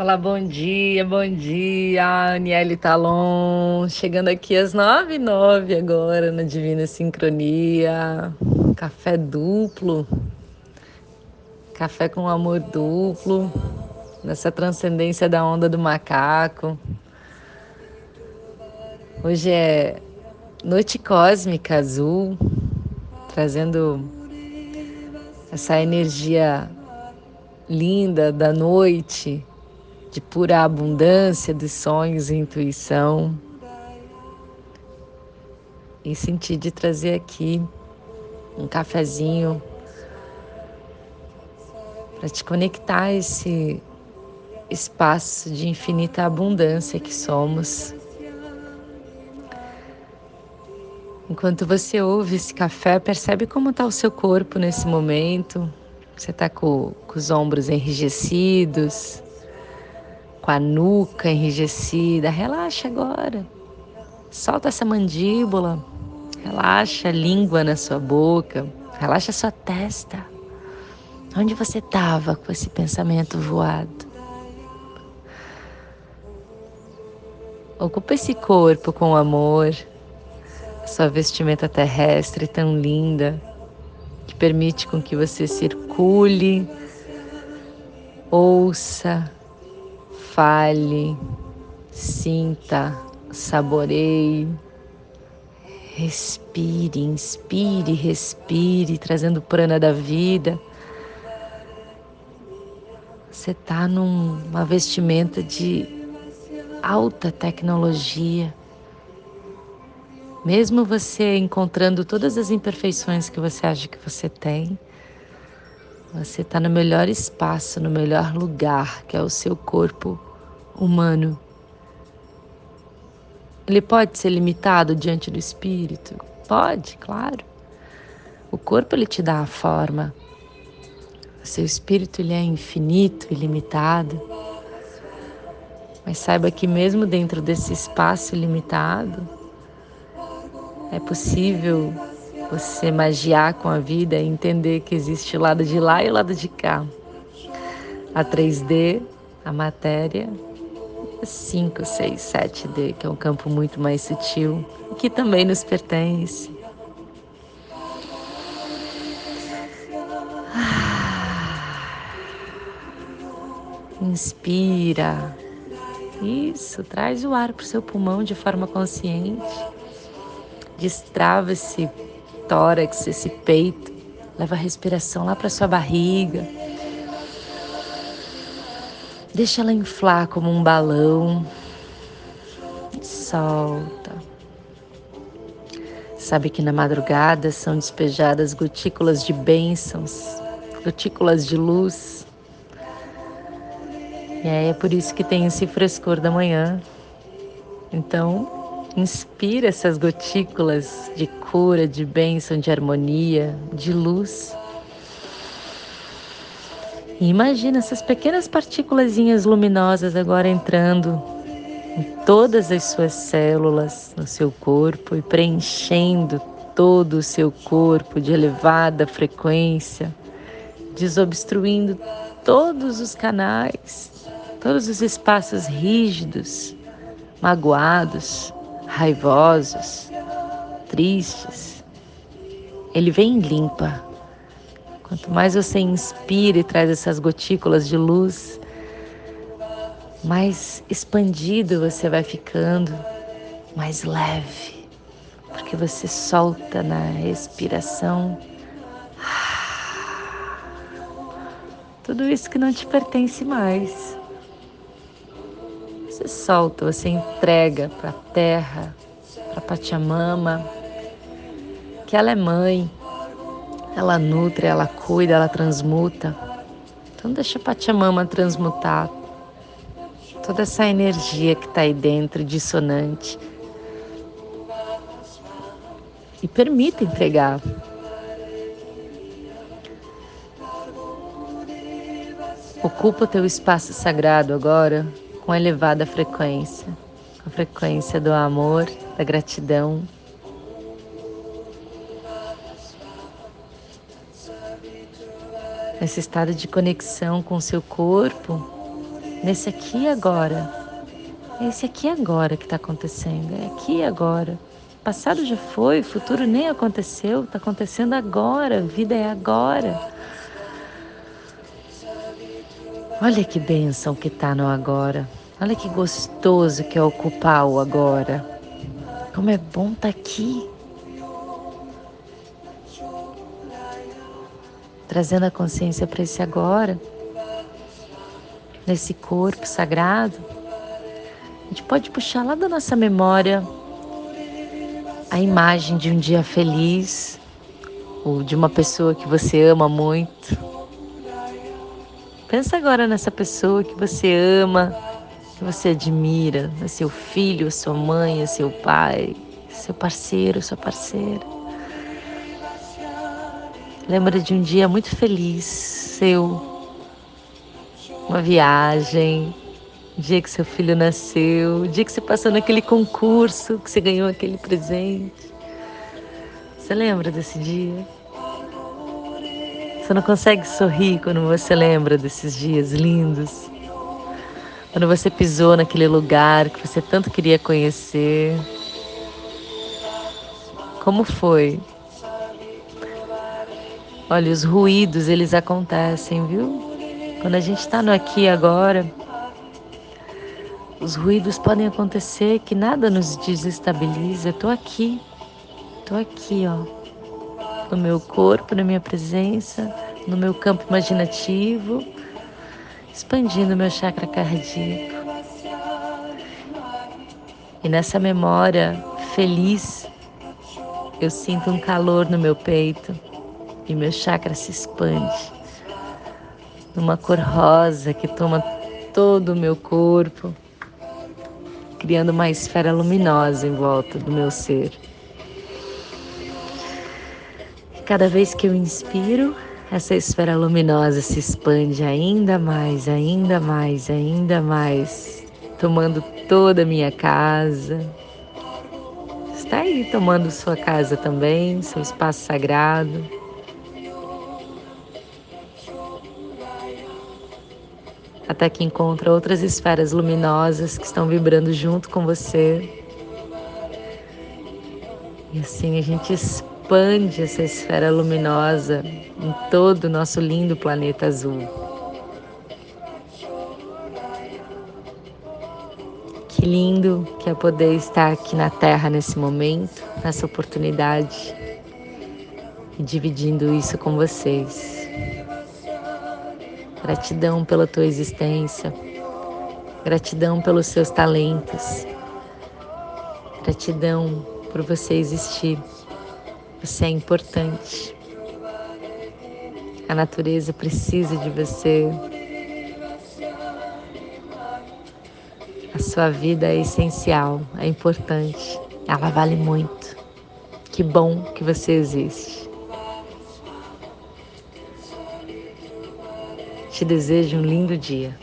Olá, bom dia, bom dia, Aniele Talon, chegando aqui às nove e nove agora na Divina Sincronia, café duplo, café com amor duplo, nessa transcendência da onda do macaco. Hoje é noite cósmica azul, trazendo essa energia linda da noite, de pura abundância de sonhos e intuição. E senti de trazer aqui um cafezinho para te conectar a esse espaço de infinita abundância que somos. Enquanto você ouve esse café, percebe como está o seu corpo nesse momento. Você está com, com os ombros enrijecidos, com a nuca enrijecida. Relaxa agora. Solta essa mandíbula. Relaxa a língua na sua boca. Relaxa a sua testa. Onde você estava com esse pensamento voado? Ocupa esse corpo com amor, sua vestimenta terrestre tão linda, que permite com que você circule, ouça, fale, sinta, saboreie, respire, inspire, respire, trazendo prana da vida. Você está numa vestimenta de alta tecnologia. Mesmo você encontrando todas as imperfeições que você acha que você tem, você está no melhor espaço, no melhor lugar, que é o seu corpo humano. Ele pode ser limitado diante do espírito? Pode, claro. O corpo ele te dá a forma. O seu espírito ele é infinito, ilimitado. Mas saiba que mesmo dentro desse espaço ilimitado, é possível você magiar com a vida e entender que existe o lado de lá e o lado de cá. A 3D, a matéria 5, 6, 7D, que é um campo muito mais sutil, que também nos pertence. Inspira. Isso, traz o ar para o seu pulmão de forma consciente. Destrava esse tórax, esse peito. Leva a respiração lá para sua barriga Deixa ela inflar como um balão. Solta. Sabe que na madrugada são despejadas gotículas de bênçãos, gotículas de luz. E aí é por isso que tem esse frescor da manhã. Então, inspira essas gotículas de cura, de bênção, de harmonia, de luz e imagina essas pequenas partículas luminosas agora entrando em todas as suas células no seu corpo e preenchendo todo o seu corpo de elevada frequência, desobstruindo todos os canais, todos os espaços rígidos, magoados, raivosos, tristes. Ele vem limpa Quanto mais você inspira e traz essas gotículas de luz, mais expandido você vai ficando, mais leve, porque você solta na respiração tudo isso que não te pertence mais. Você solta, você entrega para a terra, para Pachamama, que ela é mãe, ela nutre, ela cuida, ela transmuta. Então deixa a Pachamama transmutar toda essa energia que está aí dentro, dissonante. E permita entregar. Ocupa o teu espaço sagrado agora com elevada frequência, a frequência do amor, da gratidão, nesse estado de conexão com o seu corpo, nesse aqui e agora. Esse aqui e agora que está acontecendo, é aqui e agora. Passado já foi, futuro nem aconteceu, está acontecendo agora, vida é agora. Olha que bênção que está no agora. Olha que gostoso que é ocupar o agora. Como é bom estar tá aqui. Trazendo a consciência para esse agora, nesse corpo sagrado. A gente pode puxar lá da nossa memória a imagem de um dia feliz ou de uma pessoa que você ama muito Pensa agora nessa pessoa que você ama, que você admira, é seu filho, sua mãe, seu pai, seu parceiro, sua parceira. Lembra de um dia muito feliz seu, uma viagem, dia que seu filho nasceu, dia que você passou naquele concurso, que você ganhou aquele presente. Você lembra desse dia? Você não consegue sorrir quando você lembra desses dias lindos? Quando você pisou naquele lugar que você tanto queria conhecer? Como foi? Olha, os ruídos eles acontecem, viu? Quando a gente está no aqui agora, os ruídos podem acontecer que nada nos desestabiliza. Tô aqui, tô aqui, ó no meu corpo, na minha presença, no meu campo imaginativo, expandindo meu chakra cardíaco. E nessa memória feliz, eu sinto um calor no meu peito e meu chakra se expande numa cor rosa que toma todo o meu corpo, criando uma esfera luminosa em volta do meu ser. Cada vez que eu inspiro, essa esfera luminosa se expande ainda mais, ainda mais, ainda mais, tomando toda a minha casa. Está aí tomando sua casa também, seu espaço sagrado. Até que encontra outras esferas luminosas que estão vibrando junto com você. E assim a gente expande essa esfera luminosa em todo o nosso lindo planeta azul. Que lindo que é poder estar aqui na Terra nesse momento, nessa oportunidade e dividindo isso com vocês. Gratidão pela tua existência, gratidão pelos seus talentos, gratidão por você existir. Você é importante. A natureza precisa de você. A sua vida é essencial, é importante. Ela vale muito. Que bom que você existe. Te desejo um lindo dia.